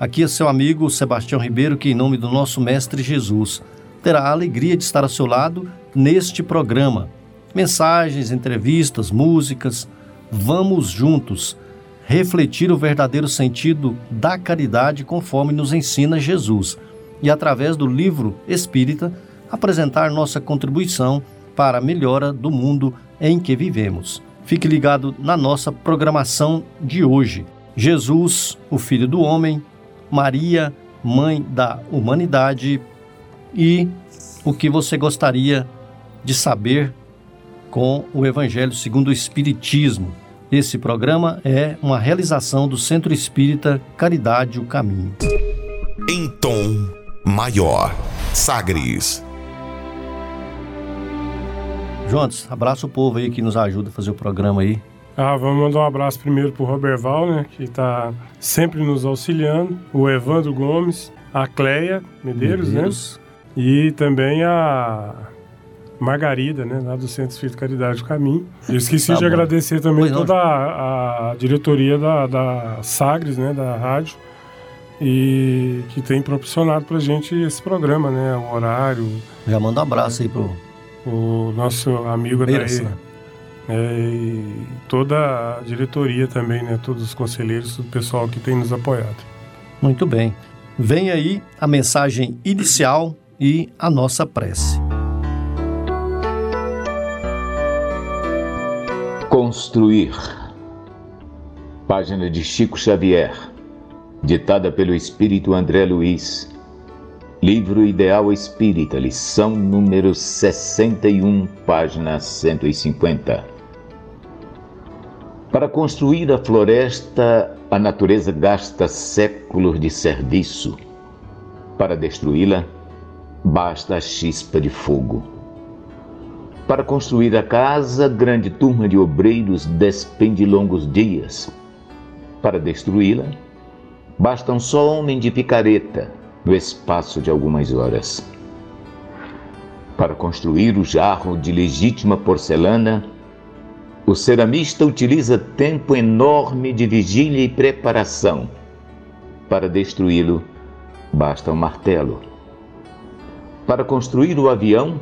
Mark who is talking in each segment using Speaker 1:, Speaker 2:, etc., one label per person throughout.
Speaker 1: Aqui é seu amigo Sebastião Ribeiro, que, em nome do nosso Mestre Jesus, terá a alegria de estar ao seu lado neste programa. Mensagens, entrevistas, músicas. Vamos juntos refletir o verdadeiro sentido da caridade conforme nos ensina Jesus e, através do livro espírita, apresentar nossa contribuição para a melhora do mundo em que vivemos. Fique ligado na nossa programação de hoje. Jesus, o Filho do Homem, Maria, Mãe da Humanidade e o que você gostaria de saber com o Evangelho segundo o Espiritismo. Esse programa é uma realização do Centro Espírita Caridade o Caminho.
Speaker 2: Em tom maior, Sagres.
Speaker 1: Jones, abraça o povo aí que nos ajuda a fazer o programa aí.
Speaker 3: Ah, vamos mandar um abraço primeiro pro Roberval, né, que está sempre nos auxiliando, o Evandro Gomes, a Cleia Medeiros, né? Medeiros. né? E também a Margarida, né, lá do Centro Espírito Caridade do Caminho. Eu esqueci tá de bom. agradecer também pois toda a, a, diretoria da, da Sagres, né, da rádio, e que tem proporcionado pra gente esse programa, né, o horário.
Speaker 1: Já manda um abraço aí pro
Speaker 3: o nosso amigo Beiras, daí, né? é, e toda a diretoria também, né? Todos os conselheiros, o pessoal que tem nos apoiado.
Speaker 1: Muito bem. Vem aí a mensagem inicial e a nossa prece.
Speaker 4: Construir. Página de Chico Xavier, ditada pelo espírito André Luiz Livro Ideal Espírita, lição número 61, página 150. Para construir a floresta, a natureza gasta séculos de serviço. Para destruí-la, basta a chispa de fogo. Para construir a casa, grande turma de obreiros despende longos dias. Para destruí-la, basta um só homem de picareta no espaço de algumas horas. Para construir o jarro de legítima porcelana, o ceramista utiliza tempo enorme de vigília e preparação. Para destruí-lo, basta um martelo. Para construir o avião,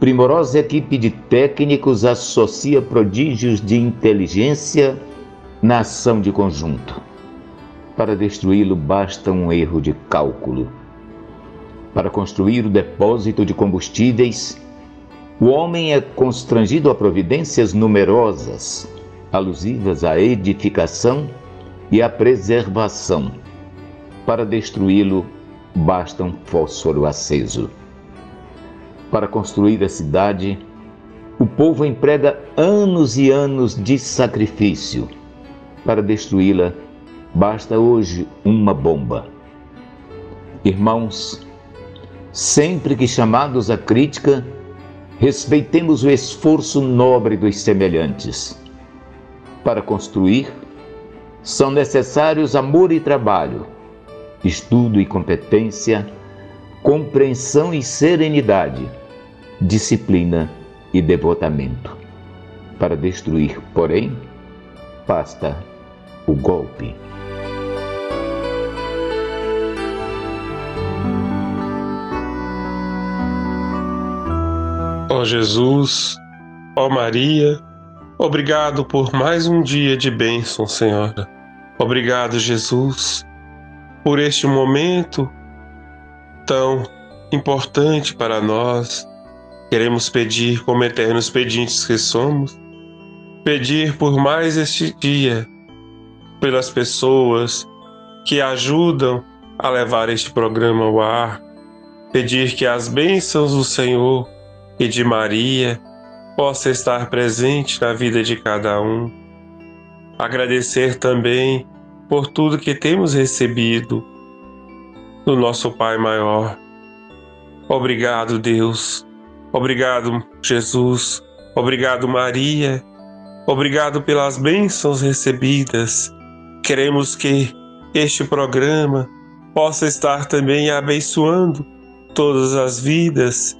Speaker 4: primorosa equipe de técnicos associa prodígios de inteligência na ação de conjunto. Para destruí-lo basta um erro de cálculo. Para construir o depósito de combustíveis, o homem é constrangido a providências numerosas, alusivas à edificação e à preservação. Para destruí-lo, basta um fósforo aceso. Para construir a cidade, o povo emprega anos e anos de sacrifício. Para destruí-la, Basta hoje uma bomba. Irmãos, sempre que chamados à crítica, respeitemos o esforço nobre dos semelhantes. Para construir, são necessários amor e trabalho, estudo e competência, compreensão e serenidade, disciplina e devotamento. Para destruir, porém, basta o golpe.
Speaker 5: Ó Jesus, ó Maria, obrigado por mais um dia de bênção, Senhora. Obrigado, Jesus, por este momento tão importante para nós. Queremos pedir, como eternos pedintes que somos, pedir por mais este dia, pelas pessoas que ajudam a levar este programa ao ar, pedir que as bênçãos do Senhor e de Maria possa estar presente na vida de cada um. Agradecer também por tudo que temos recebido do nosso Pai Maior, Obrigado, Deus. Obrigado, Jesus. Obrigado, Maria. Obrigado pelas bênçãos recebidas. Queremos que este programa possa estar também abençoando todas as vidas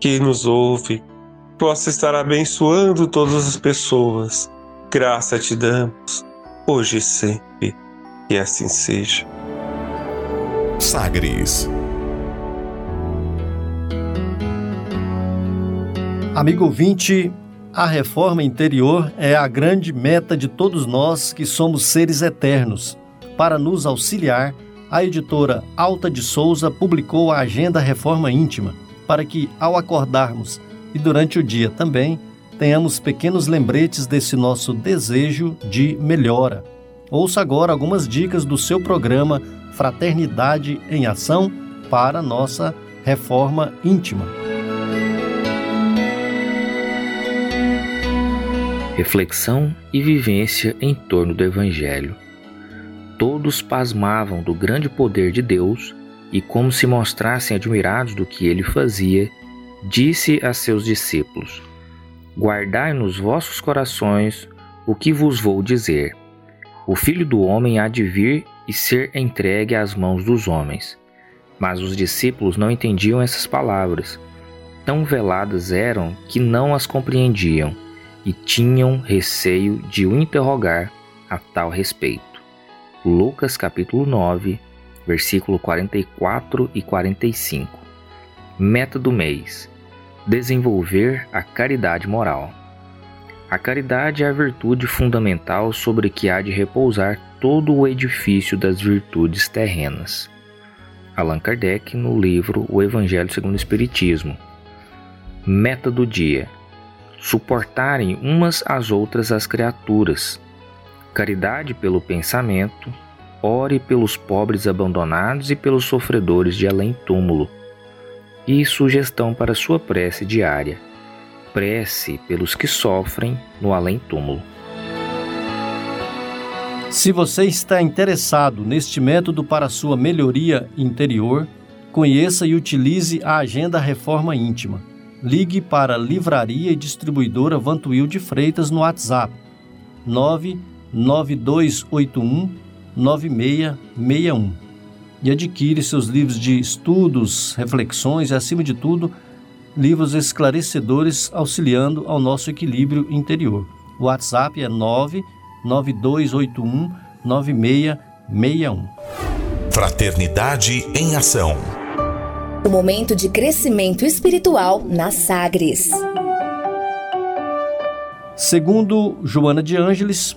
Speaker 5: que nos ouvem, possa estar abençoando todas as pessoas. Graça te damos, hoje e sempre, e assim seja.
Speaker 2: Sagres.
Speaker 1: Amigo ouvinte, a reforma interior é a grande meta de todos nós que somos seres eternos. Para nos auxiliar, a editora Alta de Souza publicou a Agenda Reforma Íntima, para que, ao acordarmos e durante o dia também, tenhamos pequenos lembretes desse nosso desejo de melhora. Ouça agora algumas dicas do seu programa Fraternidade em Ação para nossa reforma íntima.
Speaker 6: Reflexão e vivência em torno do Evangelho. Todos pasmavam do grande poder de Deus e, como se mostrassem admirados do que ele fazia, disse a seus discípulos: Guardai nos vossos corações o que vos vou dizer. O filho do homem há de vir e ser entregue às mãos dos homens. Mas os discípulos não entendiam essas palavras. Tão veladas eram que não as compreendiam e tinham receio de o interrogar a tal respeito. Lucas capítulo 9, versículo 44 e 45. Meta do mês: desenvolver a caridade moral. A caridade é a virtude fundamental sobre que há de repousar todo o edifício das virtudes terrenas. Allan Kardec no livro O Evangelho segundo o Espiritismo. Meta do dia: suportarem umas às outras as criaturas. Caridade pelo pensamento, ore pelos pobres abandonados e pelos sofredores de além-túmulo. E sugestão para sua prece diária prece pelos que sofrem no além-túmulo.
Speaker 1: Se você está interessado neste método para sua melhoria interior, conheça e utilize a Agenda Reforma Íntima. Ligue para Livraria e Distribuidora Vantuil de Freitas no WhatsApp 99281 9661 e adquire seus livros de estudos, reflexões e, acima de tudo, livros esclarecedores auxiliando ao nosso equilíbrio interior. O WhatsApp é 99281 9661.
Speaker 2: Fraternidade em Ação.
Speaker 7: O momento de crescimento espiritual na Sagres.
Speaker 1: Segundo Joana de Ângeles,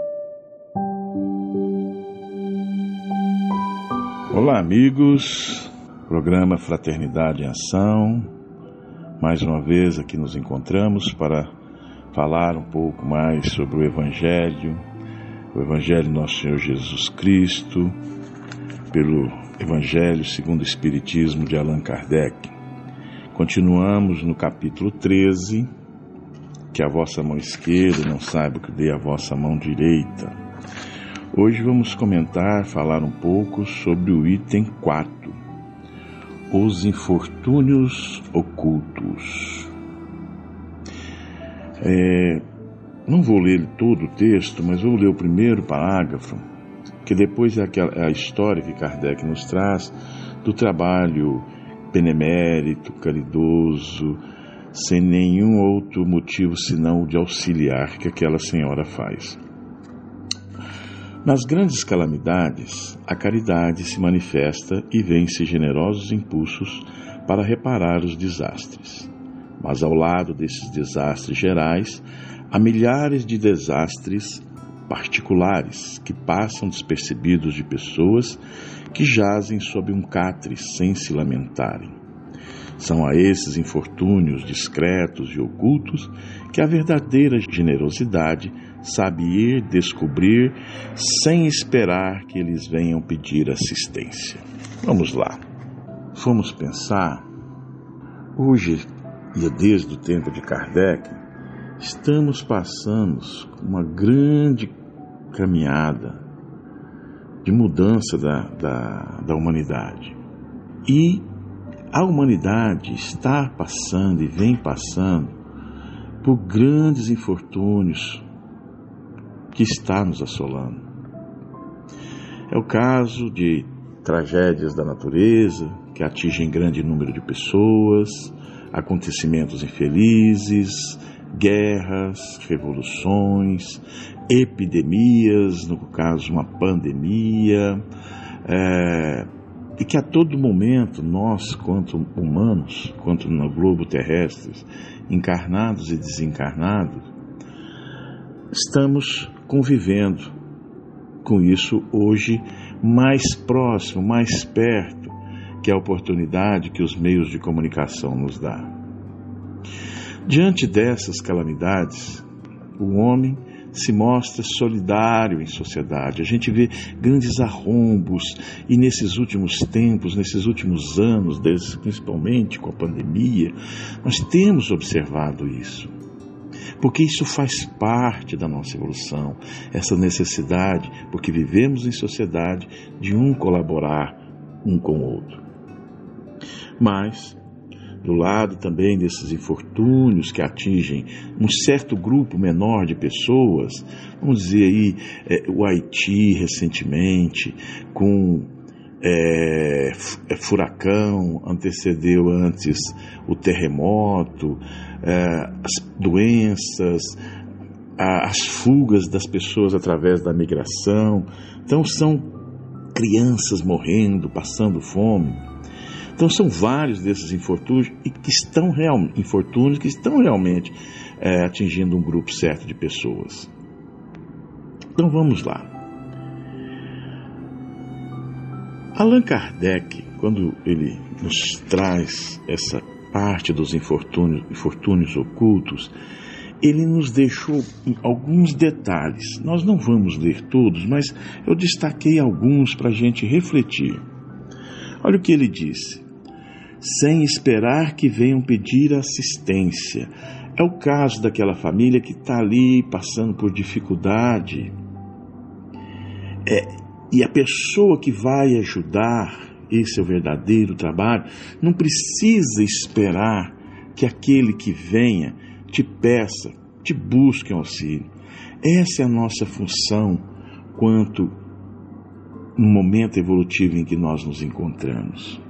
Speaker 8: Olá, amigos. Programa Fraternidade em Ação mais uma vez aqui nos encontramos para falar um pouco mais sobre o Evangelho, o Evangelho de Nosso Senhor Jesus Cristo, pelo Evangelho segundo o Espiritismo de Allan Kardec. Continuamos no capítulo 13, que a vossa mão esquerda não saiba o que dê a vossa mão direita. Hoje vamos comentar, falar um pouco sobre o item 4 os infortúnios ocultos. É, não vou ler todo o texto, mas vou ler o primeiro parágrafo, que depois é, aquela, é a história que Kardec nos traz do trabalho benemérito, caridoso, sem nenhum outro motivo senão o de auxiliar que aquela senhora faz. Nas grandes calamidades, a caridade se manifesta e vence generosos impulsos para reparar os desastres. Mas ao lado desses desastres gerais, há milhares de desastres particulares que passam despercebidos de pessoas que jazem sob um catre sem se lamentarem. São a esses infortúnios discretos e ocultos que a verdadeira generosidade sabe ir descobrir sem esperar que eles venham pedir assistência. Vamos lá. Fomos pensar, hoje, e desde o tempo de Kardec, estamos passando uma grande caminhada de mudança da, da, da humanidade. E a humanidade está passando e vem passando por grandes infortúnios que está nos assolando. É o caso de tragédias da natureza que atingem grande número de pessoas, acontecimentos infelizes, guerras, revoluções, epidemias, no caso uma pandemia, é, e que a todo momento nós, quanto humanos, quanto no globo terrestre, encarnados e desencarnados, estamos convivendo com isso hoje mais próximo, mais perto, que a oportunidade que os meios de comunicação nos dá. Diante dessas calamidades, o homem se mostra solidário em sociedade. A gente vê grandes arrombos e nesses últimos tempos, nesses últimos anos, principalmente com a pandemia, nós temos observado isso. Porque isso faz parte da nossa evolução, essa necessidade, porque vivemos em sociedade, de um colaborar um com o outro. Mas do lado também desses infortúnios que atingem um certo grupo menor de pessoas, vamos dizer aí é, o Haiti recentemente, com é, é, furacão, antecedeu antes o terremoto, é, as doenças, a, as fugas das pessoas através da migração. Então são crianças morrendo, passando fome. Então são vários desses infortúnios que estão real, infortúnios que estão realmente é, atingindo um grupo certo de pessoas. Então vamos lá. Allan Kardec, quando ele nos traz essa parte dos infortúnios, infortúnios ocultos, ele nos deixou alguns detalhes. Nós não vamos ler todos, mas eu destaquei alguns para a gente refletir. Olha o que ele disse sem esperar que venham pedir assistência. É o caso daquela família que está ali passando por dificuldade. É, e a pessoa que vai ajudar, esse é o verdadeiro trabalho, não precisa esperar que aquele que venha te peça, te busque auxílio. Essa é a nossa função quanto no momento evolutivo em que nós nos encontramos.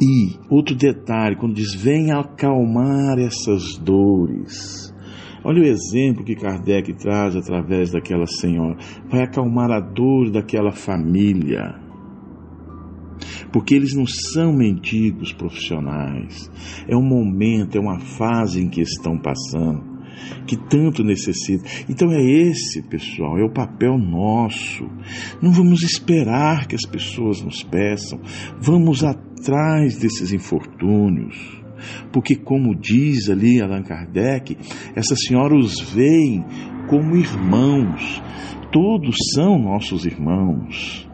Speaker 8: E outro detalhe, quando diz venha acalmar essas dores. Olha o exemplo que Kardec traz através daquela senhora. Vai acalmar a dor daquela família. Porque eles não são mendigos profissionais. É um momento, é uma fase em que estão passando que tanto necessita. Então é esse, pessoal, é o papel nosso. Não vamos esperar que as pessoas nos peçam, vamos atrás desses infortúnios. Porque, como diz ali Allan Kardec, essa senhora os veem como irmãos, todos são nossos irmãos.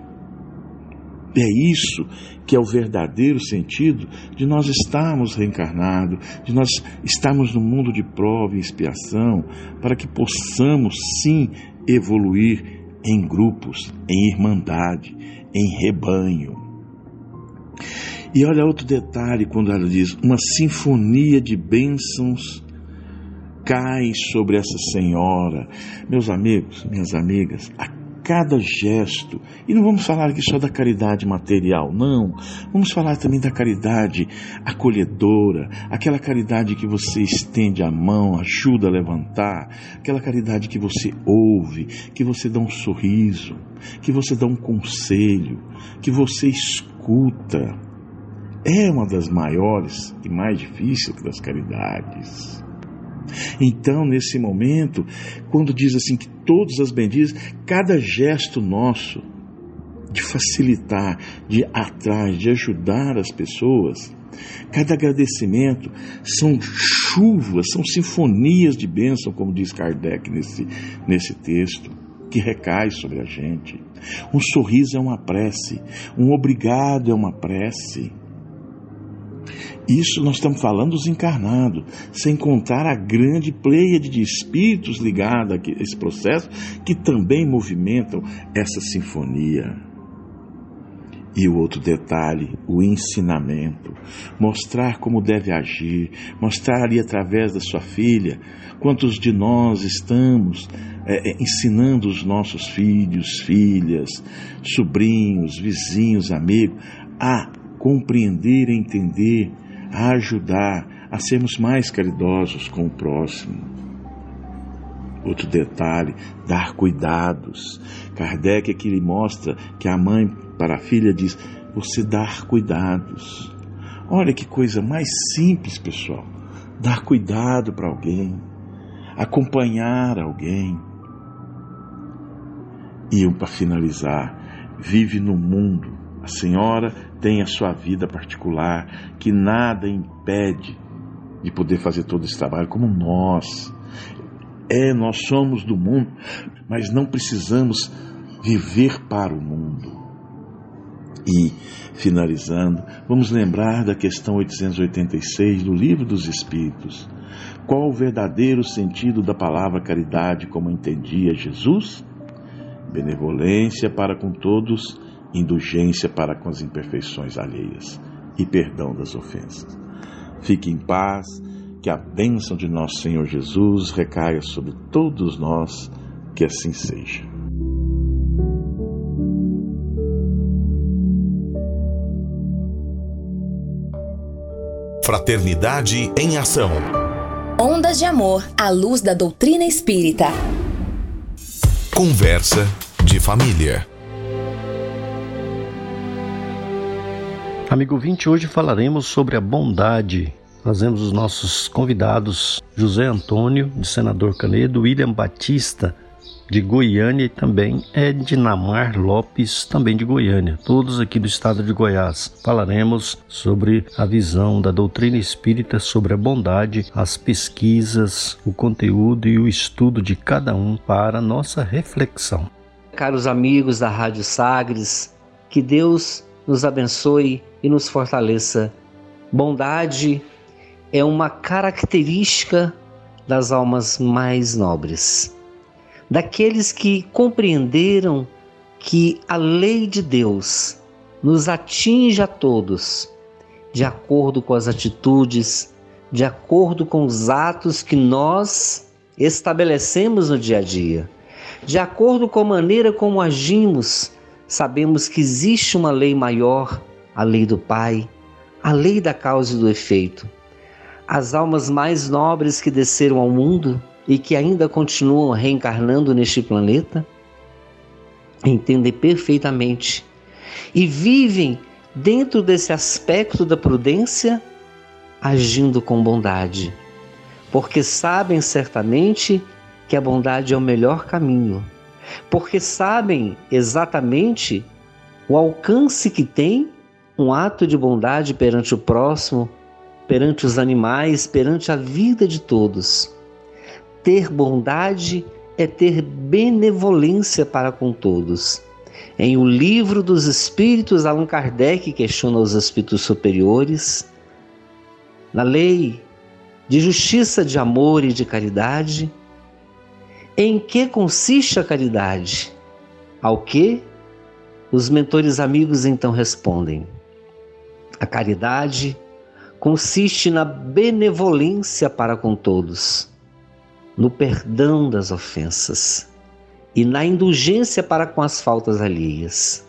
Speaker 8: É isso que é o verdadeiro sentido de nós estarmos reencarnados, de nós estarmos no mundo de prova e expiação, para que possamos sim evoluir em grupos, em irmandade, em rebanho. E olha outro detalhe quando ela diz: uma sinfonia de bênçãos cai sobre essa senhora. Meus amigos, minhas amigas, a cada gesto. E não vamos falar aqui só da caridade material, não. Vamos falar também da caridade acolhedora, aquela caridade que você estende a mão, ajuda a levantar, aquela caridade que você ouve, que você dá um sorriso, que você dá um conselho, que você escuta. É uma das maiores e mais difíceis das caridades. Então, nesse momento, quando diz assim que todas as benditas, cada gesto nosso de facilitar, de atrás, de ajudar as pessoas. Cada agradecimento são chuvas, são sinfonias de bênção, como diz Kardec nesse, nesse texto, que recai sobre a gente. Um sorriso é uma prece, um obrigado é uma prece. Isso nós estamos falando dos encarnados, sem contar a grande pleiade de espíritos ligados a esse processo que também movimentam essa sinfonia. E o outro detalhe, o ensinamento. Mostrar como deve agir, mostrar ali através da sua filha quantos de nós estamos é, é, ensinando os nossos filhos, filhas, sobrinhos, vizinhos, amigos a compreender, entender, a ajudar, a sermos mais caridosos com o próximo. Outro detalhe, dar cuidados. Kardec aqui lhe mostra que a mãe para a filha diz: você dar cuidados. Olha que coisa mais simples, pessoal. Dar cuidado para alguém, acompanhar alguém. E para finalizar, vive no mundo. A senhora tem a sua vida particular, que nada impede de poder fazer todo esse trabalho como nós. É, nós somos do mundo, mas não precisamos viver para o mundo. E, finalizando, vamos lembrar da questão 886 do Livro dos Espíritos. Qual o verdadeiro sentido da palavra caridade, como entendia Jesus? Benevolência para com todos, indulgência para com as imperfeições alheias e perdão das ofensas. Fique em paz, que a bênção de nosso Senhor Jesus recaia sobre todos nós, que assim seja.
Speaker 2: Fraternidade em Ação.
Speaker 7: Ondas de Amor à luz da doutrina espírita.
Speaker 2: Conversa de família.
Speaker 1: Amigo 20, hoje falaremos sobre a bondade. Trazemos os nossos convidados José Antônio, de Senador Canedo, William Batista, de Goiânia e também Ednamar Lopes, também de Goiânia, todos aqui do estado de Goiás. Falaremos sobre a visão da doutrina espírita sobre a bondade, as pesquisas, o conteúdo e o estudo de cada um para nossa reflexão.
Speaker 9: Caros amigos da Rádio Sagres, que Deus nos abençoe e nos fortaleça. Bondade é uma característica das almas mais nobres daqueles que compreenderam que a lei de Deus nos atinge a todos, de acordo com as atitudes, de acordo com os atos que nós estabelecemos no dia a dia, de acordo com a maneira como agimos. Sabemos que existe uma lei maior, a lei do Pai, a lei da causa e do efeito. As almas mais nobres que desceram ao mundo e que ainda continuam reencarnando neste planeta entendem perfeitamente e vivem dentro desse aspecto da prudência, agindo com bondade, porque sabem certamente que a bondade é o melhor caminho, porque sabem exatamente o alcance que tem um ato de bondade perante o próximo, perante os animais, perante a vida de todos. Ter bondade é ter benevolência para com todos. Em O Livro dos Espíritos, Allan Kardec questiona os espíritos superiores. Na lei de justiça, de amor e de caridade, em que consiste a caridade? Ao que? Os mentores amigos então respondem: A caridade consiste na benevolência para com todos no perdão das ofensas e na indulgência para com as faltas alheias.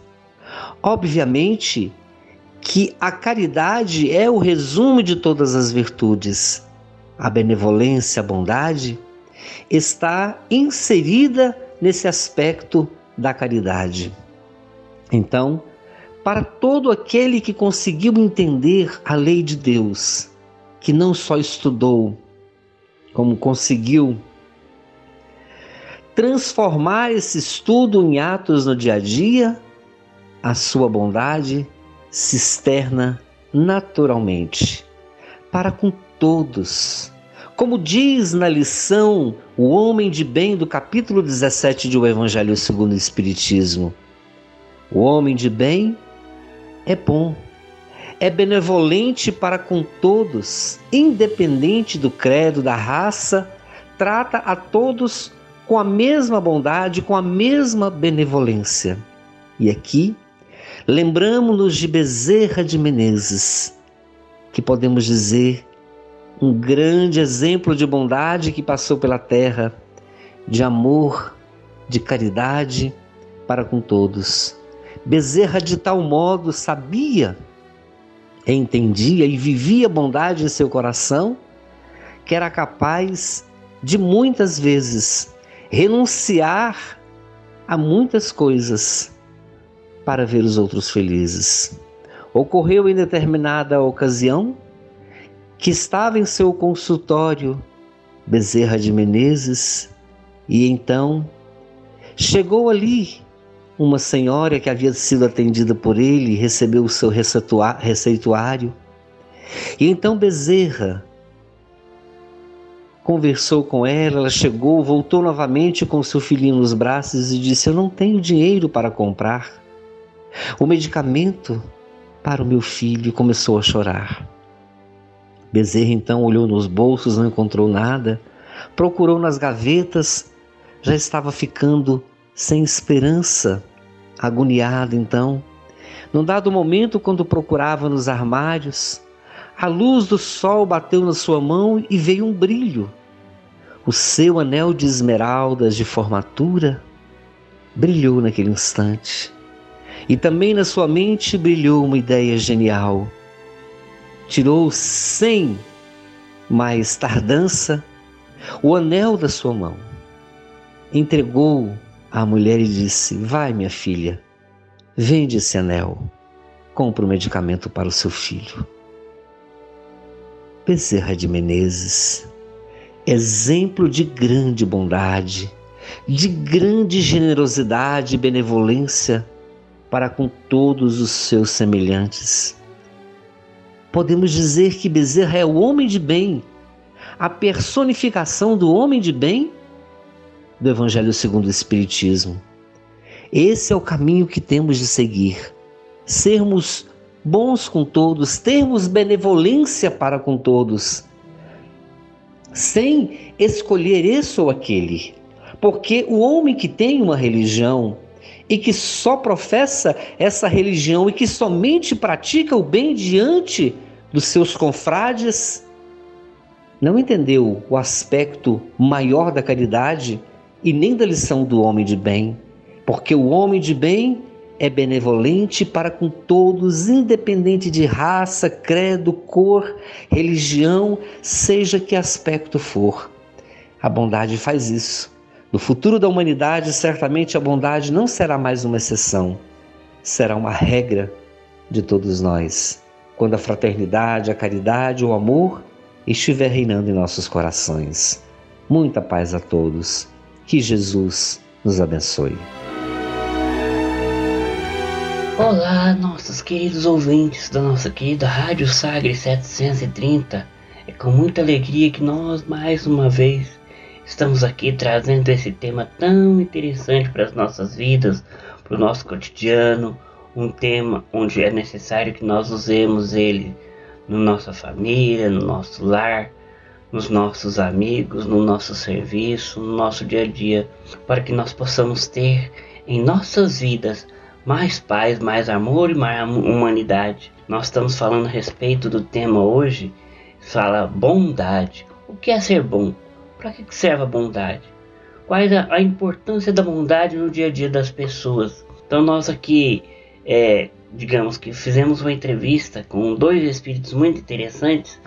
Speaker 9: Obviamente que a caridade é o resumo de todas as virtudes. A benevolência, a bondade, está inserida nesse aspecto da caridade. Então, para todo aquele que conseguiu entender a lei de Deus, que não só estudou, como conseguiu transformar esse estudo em atos no dia a dia, a sua bondade se externa naturalmente para com todos. Como diz na lição o homem de bem do capítulo 17 de O Evangelho segundo o Espiritismo, o homem de bem é bom, é benevolente para com todos, independente do credo, da raça, trata a todos com a mesma bondade, com a mesma benevolência. E aqui, lembramos-nos de Bezerra de Menezes, que podemos dizer um grande exemplo de bondade que passou pela terra, de amor, de caridade para com todos. Bezerra de tal modo sabia, entendia e vivia bondade em seu coração, que era capaz de muitas vezes renunciar a muitas coisas para ver os outros felizes. Ocorreu em determinada ocasião que estava em seu consultório Bezerra de Menezes e então chegou ali uma senhora que havia sido atendida por ele, recebeu o seu receituário. E então Bezerra conversou com ela, ela chegou, voltou novamente com seu filhinho nos braços e disse: Eu não tenho dinheiro para comprar o medicamento para o meu filho. E começou a chorar. Bezerra então olhou nos bolsos, não encontrou nada, procurou nas gavetas, já estava ficando sem esperança, agoniado então. Num dado momento, quando procurava nos armários, a luz do sol bateu na sua mão e veio um brilho. O seu anel de esmeraldas de formatura brilhou naquele instante. E também na sua mente brilhou uma ideia genial tirou sem mais tardança o anel da sua mão, entregou à mulher disse: Vai, minha filha, vende esse anel, compra o um medicamento para o seu filho. Bezerra de Menezes, exemplo de grande bondade, de grande generosidade e benevolência para com todos os seus semelhantes podemos dizer que Bezerra é o homem de bem, a personificação do homem de bem do Evangelho segundo o Espiritismo. Esse é o caminho que temos de seguir. Sermos bons com todos, termos benevolência para com todos, sem escolher esse ou aquele. Porque o homem que tem uma religião e que só professa essa religião e que somente pratica o bem diante dos seus confrades, não entendeu o aspecto maior da caridade e nem da lição do homem de bem, porque o homem de bem é benevolente para com todos, independente de raça, credo, cor, religião, seja que aspecto for. A bondade faz isso. No futuro da humanidade, certamente a bondade não será mais uma exceção, será uma regra de todos nós quando a fraternidade, a caridade, o amor estiver reinando em nossos corações. Muita paz a todos. Que Jesus nos abençoe.
Speaker 10: Olá, nossos queridos ouvintes da nossa querida Rádio Sagre 730. É com muita alegria que nós, mais uma vez, estamos aqui trazendo esse tema tão interessante para as nossas vidas, para o nosso cotidiano, um tema onde é necessário que nós usemos ele na nossa família, no nosso lar, nos nossos amigos, no nosso serviço, no nosso dia a dia, para que nós possamos ter em nossas vidas mais paz, mais amor e mais humanidade. Nós estamos falando a respeito do tema hoje, fala bondade. O que é ser bom? Para que serve a bondade? Qual é a importância da bondade no dia a dia das pessoas? Então nós aqui é, digamos que fizemos uma entrevista com dois espíritos muito interessantes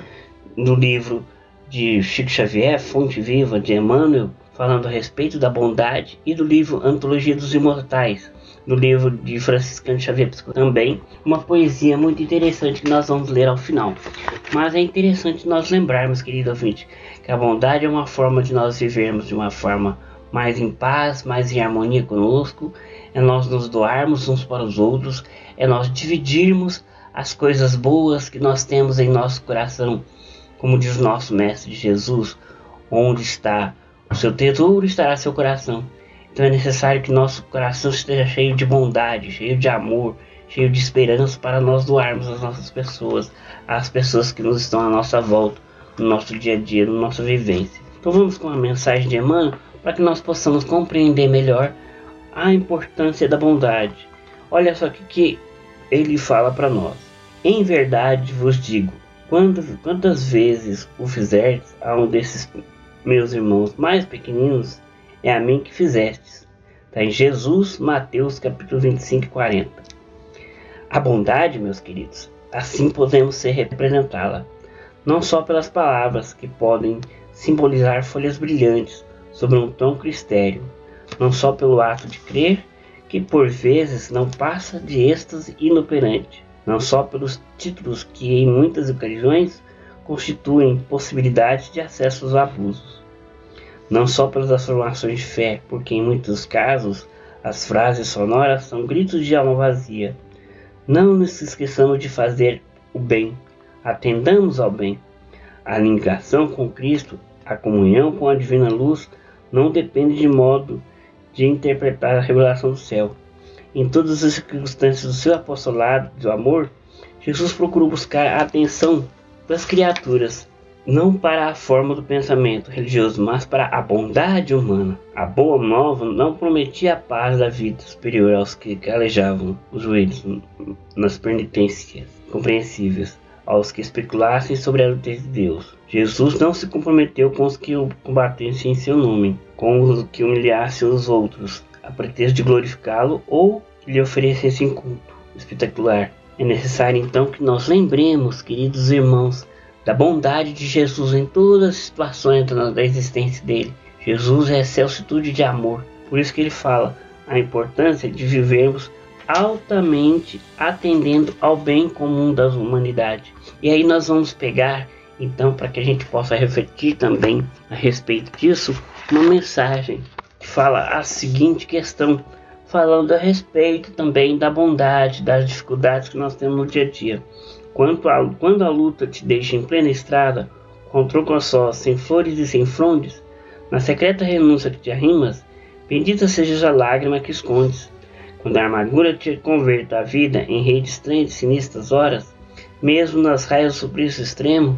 Speaker 10: no livro de Chico Xavier, Fonte Viva, de Emmanuel, falando a respeito da bondade, e do livro Antologia dos Imortais, no livro de Franciscano Xavier também uma poesia muito interessante que nós vamos ler ao final. Mas é interessante nós lembrarmos, querido ouvinte, que a bondade é uma forma de nós vivermos de uma forma mais em paz, mais em harmonia conosco, é nós nos doarmos uns para os outros, é nós dividirmos as coisas boas que nós temos em nosso coração. Como diz o nosso Mestre Jesus, onde está o seu tesouro, estará seu coração. Então é necessário que nosso coração esteja cheio de bondade, cheio de amor, cheio de esperança para nós doarmos às nossas pessoas, às pessoas que nos estão à nossa volta, no nosso dia a dia, na nossa vivência. Então vamos com a mensagem de Emmanuel para que nós possamos compreender melhor a importância da bondade. Olha só o que, que ele fala para nós. Em verdade vos digo, quando, quantas vezes o fizerdes a um desses meus irmãos mais pequeninos, é a mim que fizestes. Está em Jesus, Mateus capítulo 25 e 40. A bondade, meus queridos, assim podemos ser representá-la, não só pelas palavras que podem simbolizar folhas brilhantes sobre um tom cristério, não só pelo ato de crer, que por vezes não passa de êxtase inoperante, não só pelos títulos que em muitas ocasiões constituem possibilidade de acesso aos abusos, não só pelas afirmações de fé, porque em muitos casos as frases sonoras são gritos de alma vazia. Não nos esqueçamos de fazer o bem, atendamos ao bem. A ligação com Cristo, a comunhão com a divina luz, não depende de modo de interpretar a revelação do céu. Em todas as circunstâncias do seu apostolado do amor, Jesus procurou buscar a atenção das criaturas, não para a forma do pensamento religioso, mas para a bondade humana. A boa nova não prometia a paz da vida superior aos que calejavam os joelhos nas penitências compreensíveis, aos que especulassem sobre a luta de Deus. Jesus não se comprometeu com os que o combatessem em seu nome, com os que humilhassem os outros, a pretexto de glorificá-lo ou que lhe oferecessem culto espetacular. É necessário então que nós lembremos, queridos irmãos, da bondade de Jesus em todas as situações da existência dele. Jesus é excelsitude de amor, por isso que ele fala a importância de vivermos altamente atendendo ao bem comum da humanidade. E aí nós vamos pegar então, para que a gente possa refletir também a respeito disso, uma mensagem que fala a seguinte questão, falando a respeito também da bondade, das dificuldades que nós temos no dia a dia. Quanto a, quando a luta te deixa em plena estrada, com tronco só, sem flores e sem frondes, na secreta renúncia que te arrimas, bendita seja a lágrima que escondes. Quando a amargura te converta a vida em rede estranha de sinistras horas, mesmo nas raias do suplício extremo,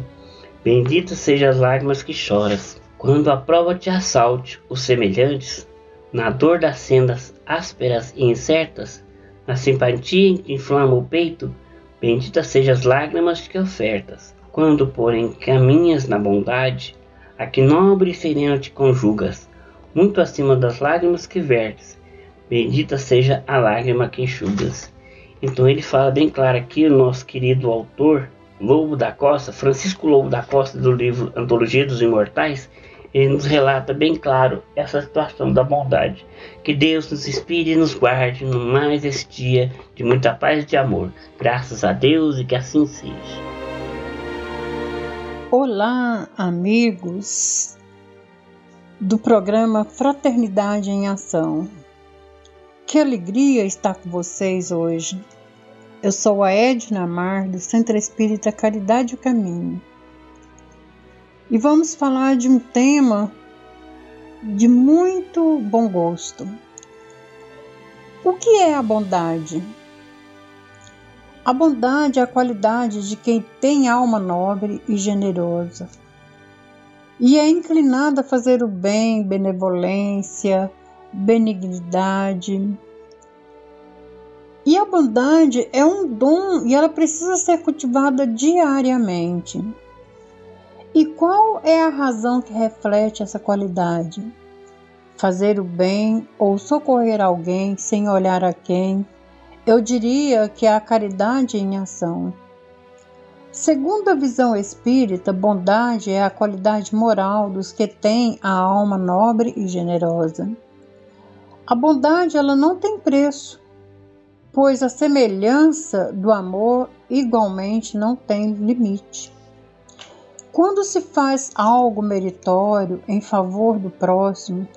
Speaker 10: Bendita seja as lágrimas que choras, quando a prova te assalte os semelhantes, na dor das sendas ásperas e incertas, na simpatia que inflama o peito, bendita seja as lágrimas que ofertas. Quando, porém, caminhas na bondade, a que nobre e sereno te conjugas, muito acima das lágrimas que vertes, bendita seja a lágrima que enxugas. Então ele fala bem claro aqui, o nosso querido autor, Lobo da Costa, Francisco Lobo da Costa, do livro Antologia dos Imortais, ele nos relata bem claro essa situação da bondade. Que Deus nos inspire e nos guarde no mais esse dia de muita paz e de amor. Graças a Deus e que assim seja.
Speaker 11: Olá, amigos do programa Fraternidade em Ação. Que alegria estar com vocês hoje. Eu sou a Edna Mar, do Centro Espírita Caridade e Caminho. E vamos falar de um tema de muito bom gosto. O que é a bondade? A bondade é a qualidade de quem tem alma nobre e generosa e é inclinada a fazer o bem, benevolência, benignidade, e a bondade é um dom e ela precisa ser cultivada diariamente. E qual é a razão que reflete essa qualidade? Fazer o bem ou socorrer alguém sem olhar a quem, eu diria que é a caridade em ação. Segundo a visão espírita, bondade é a qualidade moral dos que têm a alma nobre e generosa. A bondade ela não tem preço pois a semelhança do amor igualmente não tem limite. Quando se faz algo meritório em favor do próximo,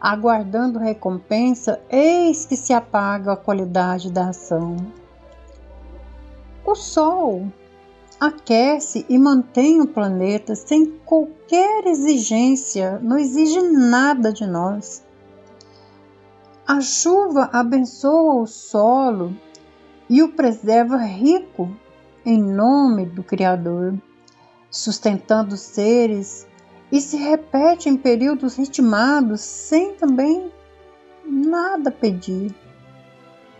Speaker 11: aguardando recompensa, eis que se apaga a qualidade da ação. O Sol aquece e mantém o planeta sem qualquer exigência, não exige nada de nós. A chuva abençoa o solo e o preserva rico em nome do Criador, sustentando seres e se repete em períodos ritmados sem também nada pedir,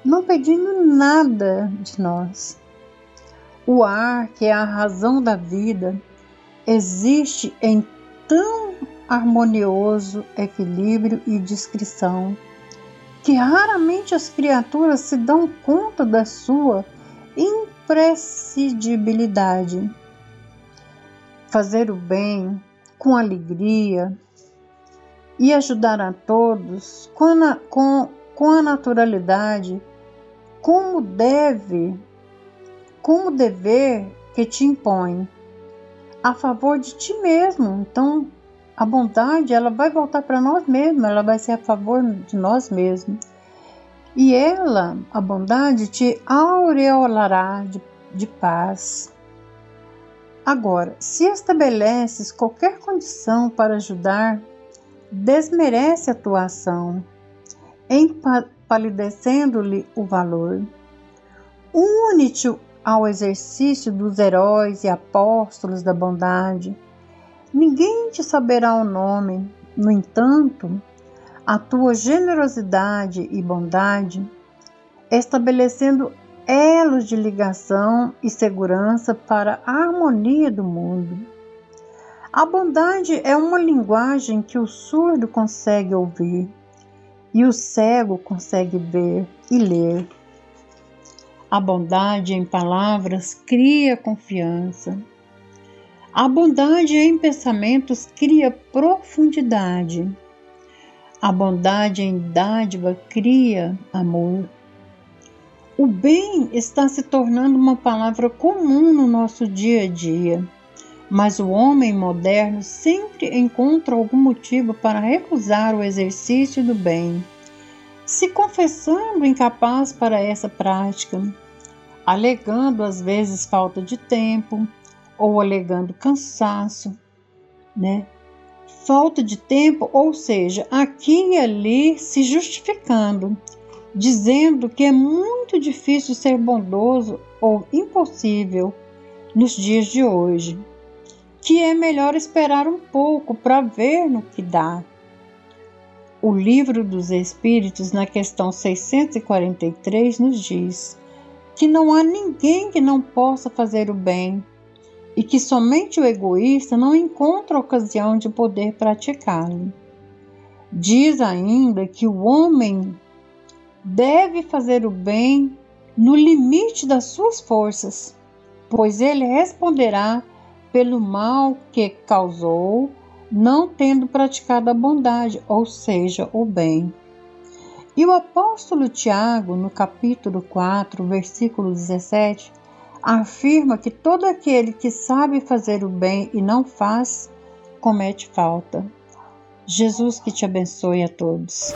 Speaker 11: não pedindo nada de nós. O ar, que é a razão da vida, existe em tão harmonioso equilíbrio e discrição que raramente as criaturas se dão conta da sua imprescindibilidade. Fazer o bem com alegria e ajudar a todos com a, com, com a naturalidade, como deve como dever que te impõe a favor de ti mesmo. Então, a bondade ela vai voltar para nós mesmos, ela vai ser a favor de nós mesmos. E ela, a bondade, te aureolará de, de paz. Agora, se estabeleces qualquer condição para ajudar, desmerece a tua ação, empalidecendo-lhe o valor. Une-te ao exercício dos heróis e apóstolos da bondade. Ninguém te saberá o nome, no entanto, a tua generosidade e bondade, estabelecendo elos de ligação e segurança para a harmonia do mundo. A bondade é uma linguagem que o surdo consegue ouvir e o cego consegue ver e ler. A bondade em palavras cria confiança. A bondade em pensamentos cria profundidade. A bondade em dádiva cria amor. O bem está se tornando uma palavra comum no nosso dia a dia, mas o homem moderno sempre encontra algum motivo para recusar o exercício do bem se confessando incapaz para essa prática, alegando às vezes falta de tempo ou alegando cansaço, né? Falta de tempo, ou seja, aqui e ali se justificando, dizendo que é muito difícil ser bondoso ou impossível nos dias de hoje, que é melhor esperar um pouco para ver no que dá o Livro dos Espíritos, na questão 643, nos diz que não há ninguém que não possa fazer o bem e que somente o egoísta não encontra ocasião de poder praticá-lo. Diz ainda que o homem deve fazer o bem no limite das suas forças, pois ele responderá pelo mal que causou não tendo praticado a bondade, ou seja, o bem. E o apóstolo Tiago, no capítulo 4, versículo 17, afirma que todo aquele que sabe fazer o bem e não faz, comete falta. Jesus que te abençoe a todos.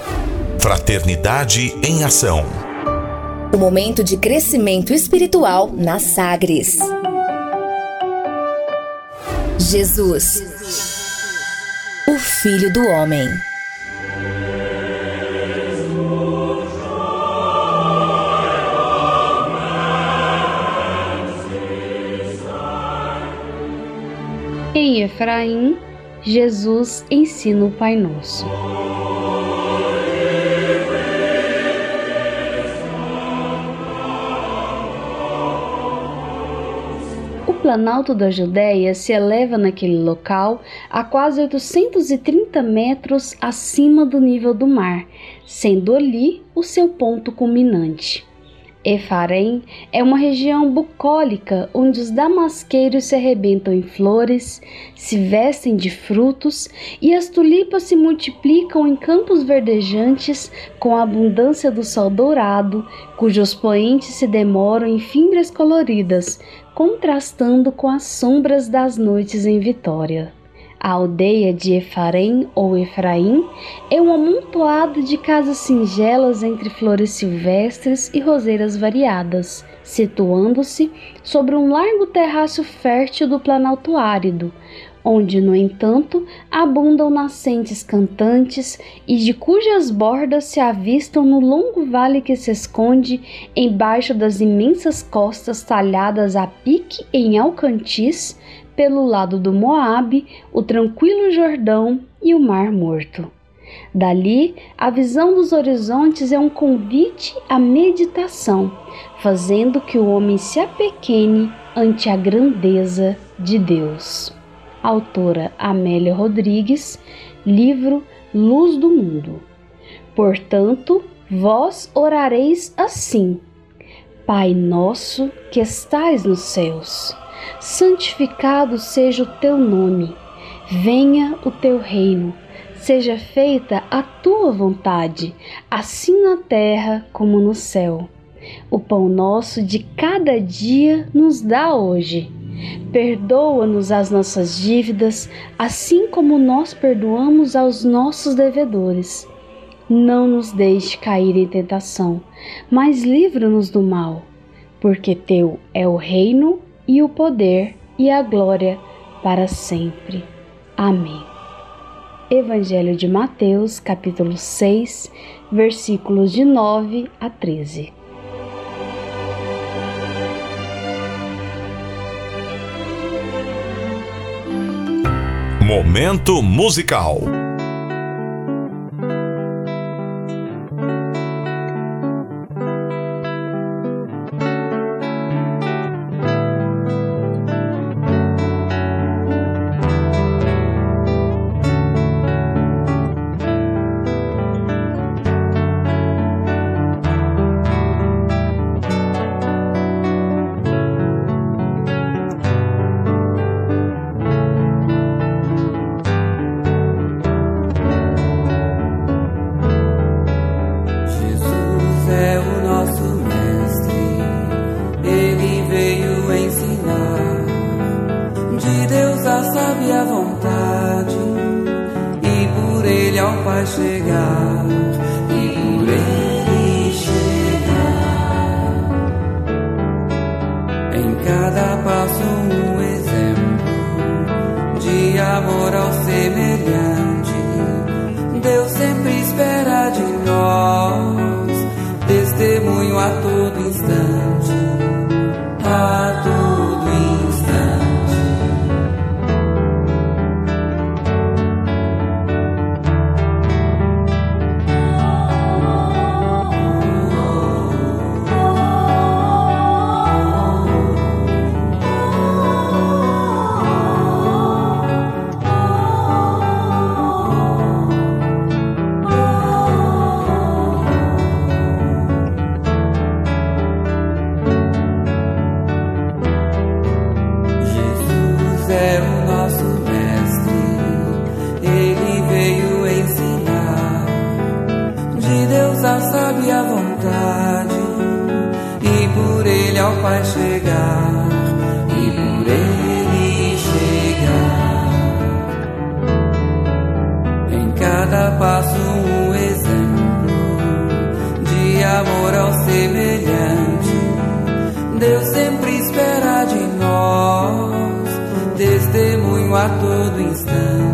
Speaker 2: Fraternidade em ação.
Speaker 7: O momento de crescimento espiritual na Sagres. Jesus o Filho do Homem.
Speaker 12: Em Efraim, Jesus ensina o Pai Nosso. Planalto da Judéia se eleva naquele local a quase 830 metros acima do nível do mar, sendo ali o seu ponto culminante. Efarém é uma região bucólica onde os damasqueiros se arrebentam em flores, se vestem de frutos e as tulipas se multiplicam em campos verdejantes com a abundância do sol dourado, cujos poentes se demoram em fimbres coloridas, contrastando com as sombras das noites em Vitória. A aldeia de Efarém ou Efraim é um amontoado de casas singelas entre flores silvestres e roseiras variadas, situando-se sobre um largo terraço fértil do planalto árido, onde, no entanto, abundam nascentes cantantes e de cujas bordas se avistam no longo vale que se esconde embaixo das imensas costas talhadas a pique em alcantis pelo lado do Moabe, o tranquilo Jordão e o Mar Morto. Dali, a visão dos horizontes é um convite à meditação, fazendo que o homem se apequene ante a grandeza de Deus. Autora Amélia Rodrigues, livro Luz do Mundo. Portanto, vós orareis assim: Pai nosso que estais nos céus santificado seja o teu nome, venha o teu reino, seja feita a tua vontade, assim na terra como no céu. O pão nosso de cada dia nos dá hoje. Perdoa-nos as nossas dívidas, assim como nós perdoamos aos nossos devedores. Não nos deixe cair em tentação, mas livra-nos do mal, porque teu é o reino e o poder e a glória para sempre. Amém. Evangelho de Mateus, capítulo 6, versículos de 9 a 13.
Speaker 2: Momento musical.
Speaker 7: cada passo
Speaker 2: um exemplo de amor ao semelhante. Deus sempre espera de nós testemunho a todo instante.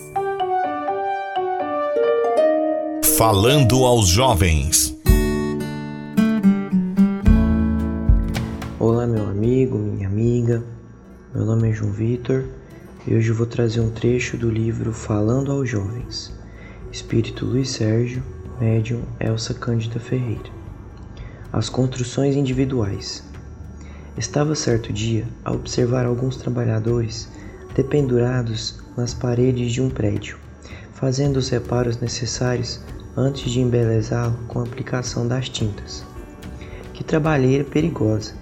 Speaker 2: Falando aos jovens.
Speaker 13: Olá, meu amigo, minha amiga. Meu nome é João Vitor e hoje eu vou trazer um trecho do livro Falando aos Jovens. Espírito Luiz Sérgio, médium Elsa Cândida Ferreira. As construções individuais. Estava certo dia a observar alguns trabalhadores dependurados nas paredes de um prédio, fazendo os reparos necessários antes de embelezá-lo com a aplicação das tintas. Que trabalheira perigosa!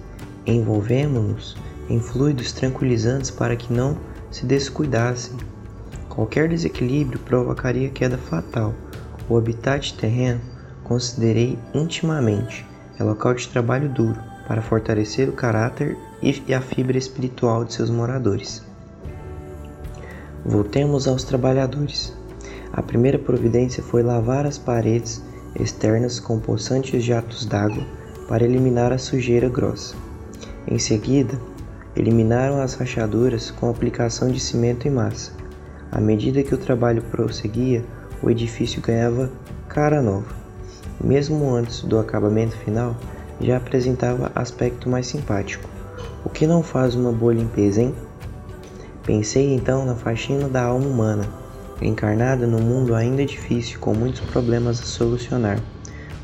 Speaker 13: Envolvemos-nos em fluidos tranquilizantes para que não se descuidassem. Qualquer desequilíbrio provocaria queda fatal. O habitat terreno considerei intimamente. É local de trabalho duro para fortalecer o caráter e a fibra espiritual de seus moradores. Voltemos aos trabalhadores. A primeira providência foi lavar as paredes externas com possantes jatos d'água para eliminar a sujeira grossa. Em seguida, eliminaram as rachaduras com aplicação de cimento e massa. À medida que o trabalho prosseguia, o edifício ganhava cara nova. Mesmo antes do acabamento final, já apresentava aspecto mais simpático. O que não faz uma boa limpeza, hein? Pensei então na faxina da alma humana, encarnada num mundo ainda difícil, com muitos problemas a solucionar.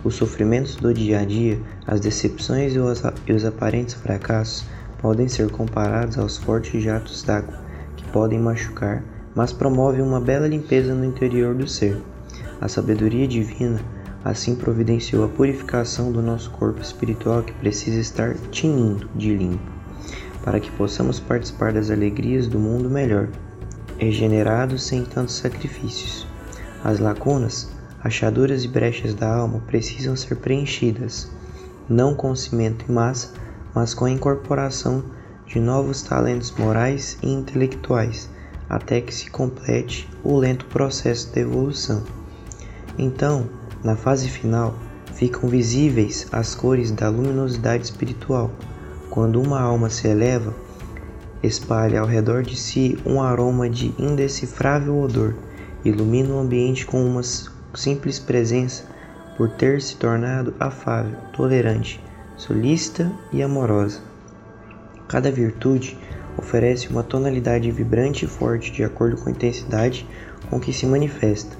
Speaker 13: Os sofrimentos do dia a dia, as decepções e os, e os aparentes fracassos podem ser comparados aos fortes jatos d'água que podem machucar, mas promovem uma bela limpeza no interior do ser. A sabedoria divina assim providenciou a purificação do nosso corpo espiritual que precisa estar tinindo de limpo, para que possamos participar das alegrias do mundo melhor regenerados sem tantos sacrifícios. As lacunas, rachaduras e brechas da alma precisam ser preenchidas, não com cimento e massa, mas com a incorporação de novos talentos morais e intelectuais, até que se complete o lento processo de evolução. Então, na fase final, ficam visíveis as cores da luminosidade espiritual. Quando uma alma se eleva, espalha ao redor de si um aroma de indecifrável odor, ilumina o ambiente com uma simples presença por ter se tornado afável, tolerante, solícita e amorosa. Cada virtude oferece uma tonalidade vibrante e forte de acordo com a intensidade com que se manifesta.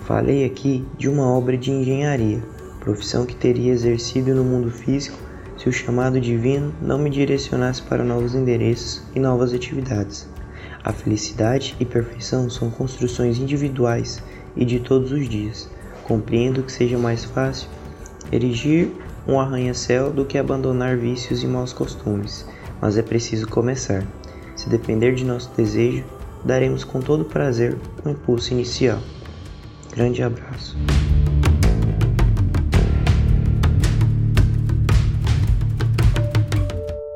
Speaker 13: Falei aqui de uma obra de engenharia, profissão que teria exercido no mundo físico se o chamado divino não me direcionasse para novos endereços e novas atividades. A felicidade e perfeição são construções individuais e de todos os dias. Compreendo que seja mais fácil erigir um arranha-céu do que abandonar vícios e maus costumes, mas é preciso começar. Se depender de nosso desejo, daremos com todo prazer um impulso inicial. Grande abraço.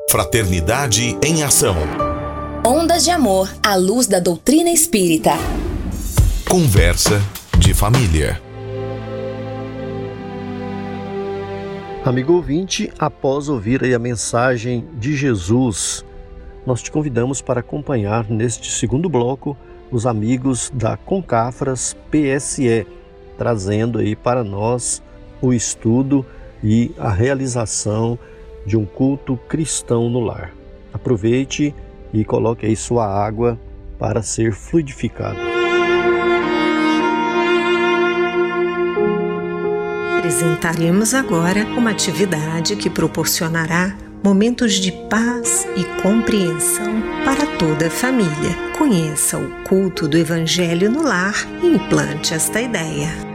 Speaker 2: Fraternidade em Ação.
Speaker 7: Ondas de Amor à luz da doutrina espírita.
Speaker 2: Conversa de família.
Speaker 1: Amigo ouvinte, após ouvir aí a mensagem de Jesus, nós te convidamos para acompanhar neste segundo bloco os amigos da Concafras PSE, trazendo aí para nós o estudo e a realização de um culto cristão no lar. Aproveite e coloque aí sua água para ser fluidificado.
Speaker 14: Apresentaremos agora uma atividade que proporcionará momentos de paz e compreensão para toda a família. Conheça o culto do Evangelho no lar e implante esta ideia.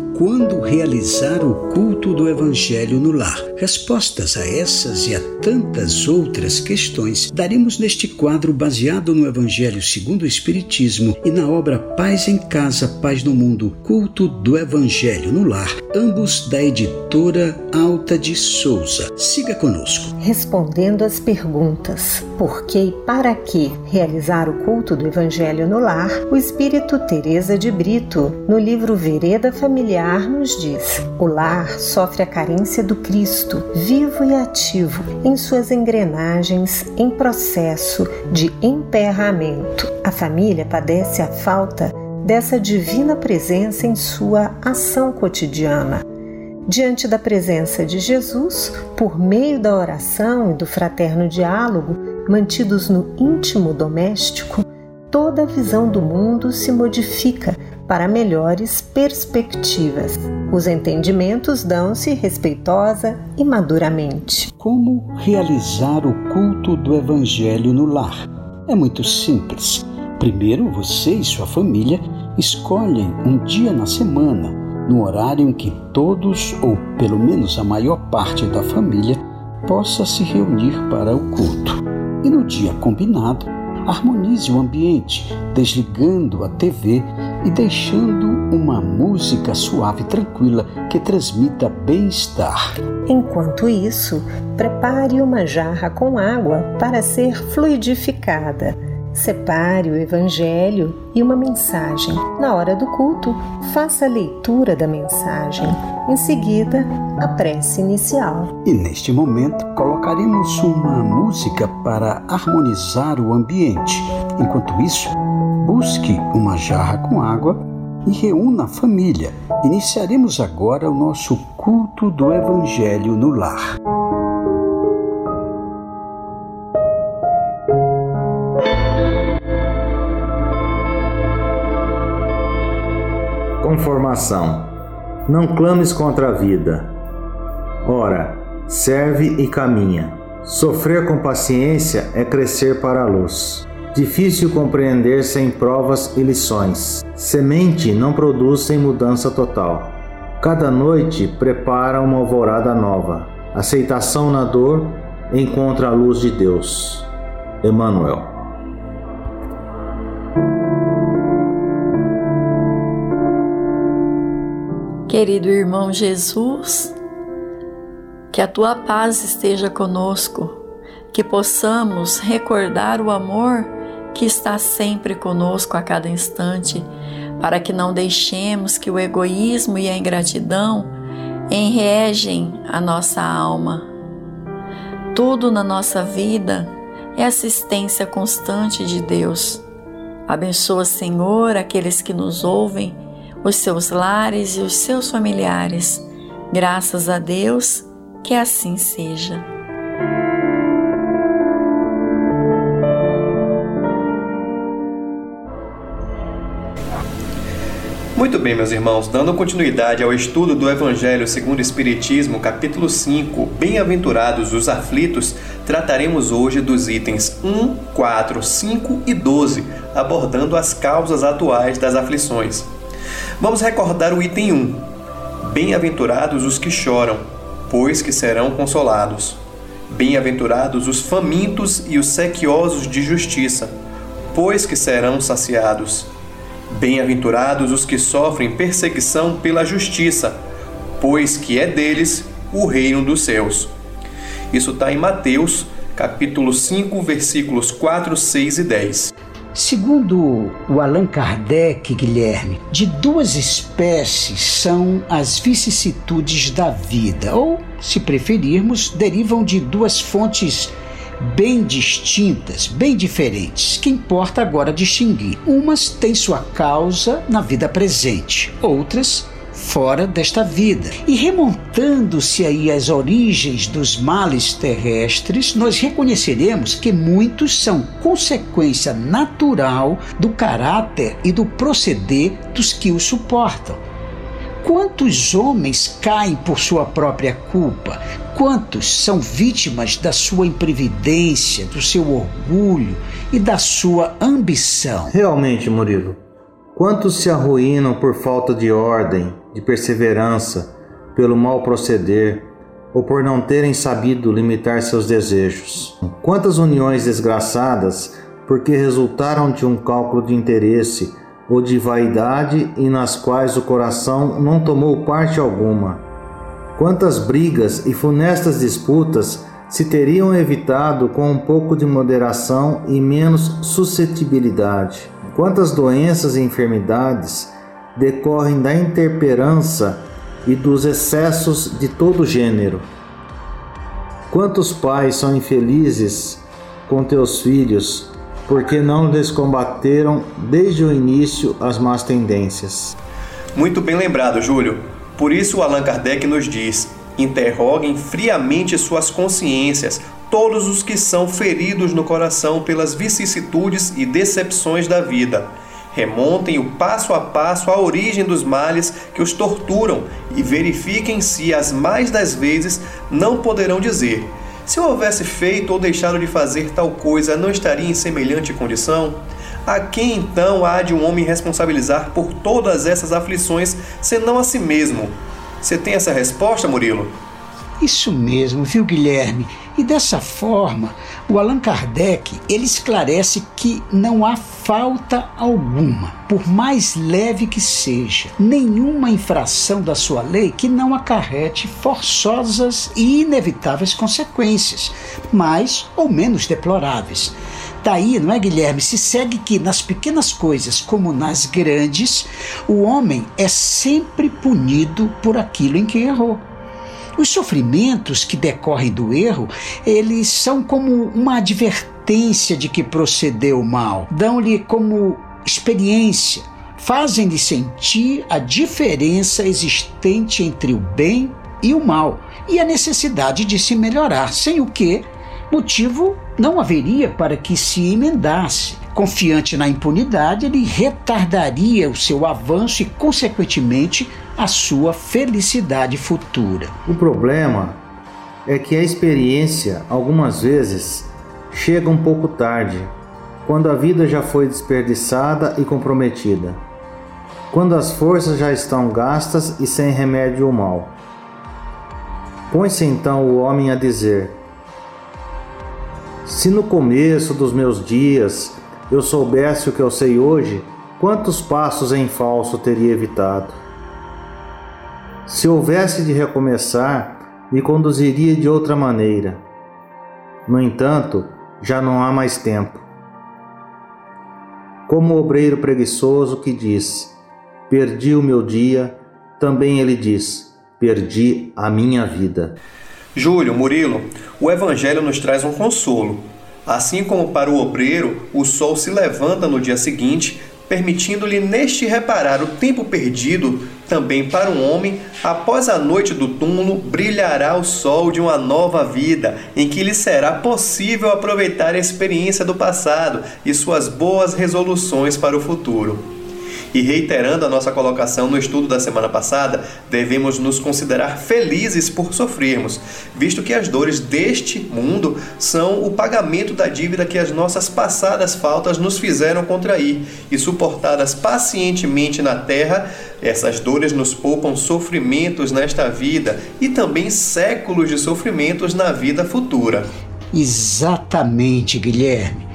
Speaker 15: Como e quando realizar o culto do Evangelho no lar? Respostas a essas e a tantas outras questões daremos neste quadro baseado no Evangelho segundo o Espiritismo e na obra Paz em Casa, Paz no Mundo, Culto do Evangelho no Lar, ambos da editora Alta de Souza. Siga conosco.
Speaker 14: Respondendo às perguntas: por que e para que realizar o culto do Evangelho no lar, o Espírito Teresa de Brito, no livro Vereda Familiar, nos diz: o lar sofre a carência do Cristo, vivo e ativo, em suas engrenagens em processo de emperramento. A família padece a falta dessa divina presença em sua ação cotidiana. Diante da presença de Jesus, por meio da oração e do fraterno diálogo, mantidos no íntimo doméstico, toda a visão do mundo se modifica para melhores perspectivas. Os entendimentos dão-se respeitosa e maduramente.
Speaker 15: Como realizar o culto do Evangelho no lar? É muito simples. Primeiro, você e sua família escolhem um dia na semana, no horário em que todos, ou pelo menos a maior parte da família, possa se reunir para o culto. E no dia combinado, harmonize o ambiente, desligando a TV e deixando uma música suave e tranquila que transmita bem-estar.
Speaker 14: Enquanto isso, prepare uma jarra com água para ser fluidificada Separe o Evangelho e uma mensagem. Na hora do culto, faça a leitura da mensagem. Em seguida, a prece inicial.
Speaker 15: E neste momento, colocaremos uma música para harmonizar o ambiente. Enquanto isso, busque uma jarra com água e reúna a família. Iniciaremos agora o nosso culto do Evangelho no lar.
Speaker 16: conformação. Não clames contra a vida. Ora, serve e caminha. Sofrer com paciência é crescer para a luz. Difícil compreender sem provas e lições. Semente não produz sem mudança total. Cada noite prepara uma alvorada nova. Aceitação na dor encontra a luz de Deus. Emmanuel.
Speaker 17: Querido irmão Jesus, que a tua paz esteja conosco, que possamos recordar o amor que está sempre conosco a cada instante, para que não deixemos que o egoísmo e a ingratidão enrejem a nossa alma. Tudo na nossa vida é assistência constante de Deus. Abençoa, Senhor, aqueles que nos ouvem os seus lares e os seus familiares. Graças a Deus, que assim seja.
Speaker 18: Muito bem, meus irmãos, dando continuidade ao estudo do Evangelho segundo o Espiritismo, capítulo 5, Bem-aventurados os aflitos, trataremos hoje dos itens 1, 4, 5 e 12, abordando as causas atuais das aflições. Vamos recordar o item 1. Bem-aventurados os que choram, pois que serão consolados. Bem-aventurados os famintos e os sequiosos de justiça, pois que serão saciados. Bem-aventurados os que sofrem perseguição pela justiça, pois que é deles o reino dos céus. Isso está em Mateus, capítulo 5, versículos 4, 6 e 10.
Speaker 15: Segundo o Allan Kardec, Guilherme, de duas espécies são as vicissitudes da vida, ou, se preferirmos, derivam de duas fontes bem distintas, bem diferentes, que importa agora distinguir. Umas têm sua causa na vida presente, outras fora desta vida. E remontando-se aí às origens dos males terrestres, nós reconheceremos que muitos são consequência natural do caráter e do proceder dos que o suportam. Quantos homens caem por sua própria culpa? Quantos são vítimas da sua imprevidência, do seu orgulho e da sua ambição?
Speaker 16: Realmente, Murilo, quantos se arruinam por falta de ordem, de perseverança, pelo mal proceder ou por não terem sabido limitar seus desejos? Quantas uniões desgraçadas porque resultaram de um cálculo de interesse ou de vaidade e nas quais o coração não tomou parte alguma? Quantas brigas e funestas disputas se teriam evitado com um pouco de moderação e menos suscetibilidade? Quantas doenças e enfermidades decorrem da intemperança e dos excessos de todo gênero. Quantos pais são infelizes com teus filhos porque não lhes combateram desde o início as más tendências?
Speaker 18: Muito bem lembrado, Júlio. Por isso Allan Kardec nos diz: interroguem friamente suas consciências, todos os que são feridos no coração pelas vicissitudes e decepções da vida Remontem o passo a passo a origem dos males que os torturam e verifiquem se, as mais das vezes, não poderão dizer: se eu houvesse feito ou deixado de fazer tal coisa, não estaria em semelhante condição? A quem então há de um homem responsabilizar por todas essas aflições, senão a si mesmo? Você tem essa resposta, Murilo?
Speaker 15: Isso mesmo, viu, Guilherme? E dessa forma, o Allan Kardec ele esclarece que não há falta alguma, por mais leve que seja, nenhuma infração da sua lei que não acarrete forçosas e inevitáveis consequências, mais ou menos deploráveis. Daí, não é, Guilherme? Se segue que nas pequenas coisas como nas grandes, o homem é sempre punido por aquilo em que errou. Os sofrimentos que decorrem do erro, eles são como uma advertência de que procedeu mal, dão-lhe como experiência, fazem-lhe sentir a diferença existente entre o bem e o mal e a necessidade de se melhorar, sem o que motivo não haveria para que se emendasse. Confiante na impunidade, ele retardaria o seu avanço e, consequentemente, a sua felicidade futura.
Speaker 16: O problema é que a experiência, algumas vezes, chega um pouco tarde, quando a vida já foi desperdiçada e comprometida, quando as forças já estão gastas e sem remédio ou mal. Põe-se então o homem a dizer: Se no começo dos meus dias eu soubesse o que eu sei hoje, quantos passos em falso teria evitado? Se houvesse de recomeçar, me conduziria de outra maneira. No entanto, já não há mais tempo. Como o obreiro preguiçoso que diz: Perdi o meu dia, também ele diz: Perdi a minha vida.
Speaker 18: Júlio, Murilo, o Evangelho nos traz um consolo. Assim como para o obreiro, o sol se levanta no dia seguinte, permitindo-lhe neste reparar o tempo perdido, também para um homem, após a noite do túmulo, brilhará o sol de uma nova vida, em que lhe será possível aproveitar a experiência do passado e suas boas resoluções para o futuro. E reiterando a nossa colocação no estudo da semana passada, devemos nos considerar felizes por sofrermos, visto que as dores deste mundo são o pagamento da dívida que as nossas passadas faltas nos fizeram contrair, e suportadas pacientemente na terra, essas dores nos poupam sofrimentos nesta vida e também séculos de sofrimentos na vida futura.
Speaker 15: Exatamente, Guilherme.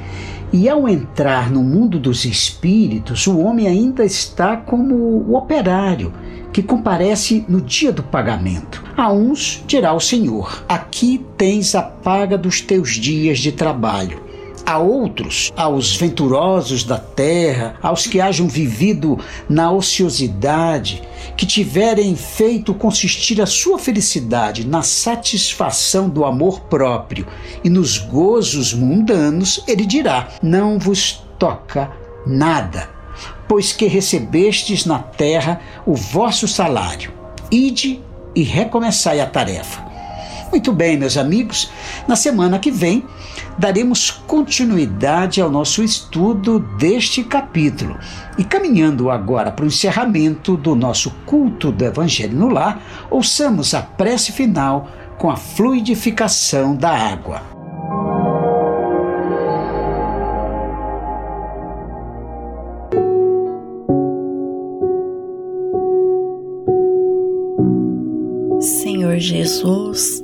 Speaker 15: E ao entrar no mundo dos espíritos, o homem ainda está como o operário que comparece no dia do pagamento. A uns dirá o Senhor: Aqui tens a paga dos teus dias de trabalho. A outros, aos venturosos da terra, aos que hajam vivido na ociosidade, que tiverem feito consistir a sua felicidade na satisfação do amor próprio e nos gozos mundanos, ele dirá: Não vos toca nada, pois que recebestes na terra o vosso salário. Ide e recomeçai a tarefa. Muito bem, meus amigos, na semana que vem daremos continuidade ao nosso estudo deste capítulo. E caminhando agora para o encerramento do nosso culto do Evangelho no Lar, ouçamos a prece final com a fluidificação da água.
Speaker 17: Senhor Jesus,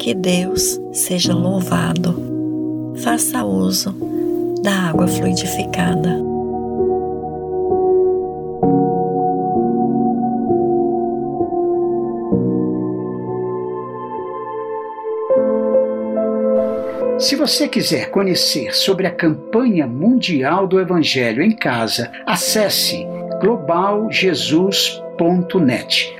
Speaker 17: Que Deus seja louvado. Faça uso da água fluidificada.
Speaker 15: Se você quiser conhecer sobre a campanha mundial do Evangelho em casa, acesse globaljesus.net.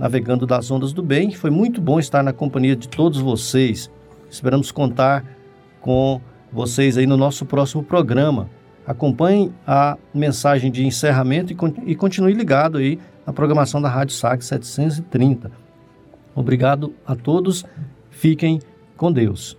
Speaker 1: navegando das ondas do bem. Foi muito bom estar na companhia de todos vocês. Esperamos contar com vocês aí no nosso próximo programa. Acompanhe a mensagem de encerramento e, continue ligado aí na programação da Rádio SAG 730. Obrigado a todos. Fiquem com Deus.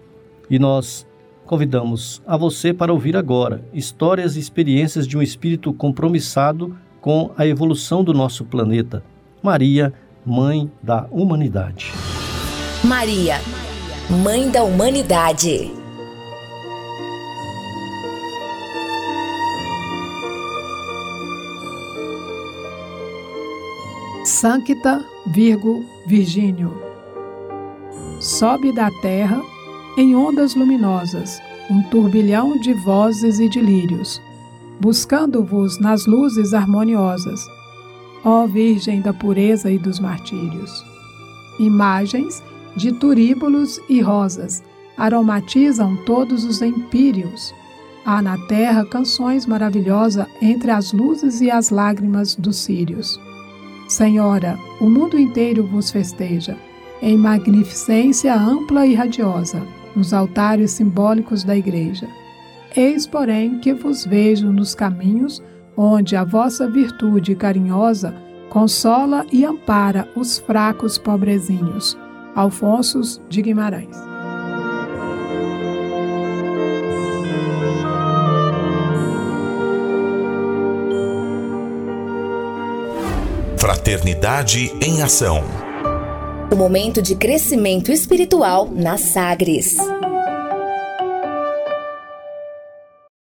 Speaker 1: E nós convidamos a você para ouvir agora histórias e experiências de um espírito compromissado com a evolução do nosso planeta. Maria Mãe da Humanidade.
Speaker 7: Maria, Mãe da Humanidade.
Speaker 19: Sancta Virgo Virgínio. Sobe da terra em ondas luminosas um turbilhão de vozes e de lírios, buscando-vos nas luzes harmoniosas ó Virgem da pureza e dos martírios. Imagens de turíbulos e rosas aromatizam todos os empíreos. Há na terra canções maravilhosas entre as luzes e as lágrimas dos sírios. Senhora, o mundo inteiro vos festeja, em magnificência ampla e radiosa, nos altares simbólicos da Igreja. Eis, porém, que vos vejo nos caminhos onde a vossa virtude carinhosa consola e ampara os fracos pobrezinhos. Alfonso de Guimarães.
Speaker 2: Fraternidade em Ação.
Speaker 7: O momento de crescimento espiritual na Sagres.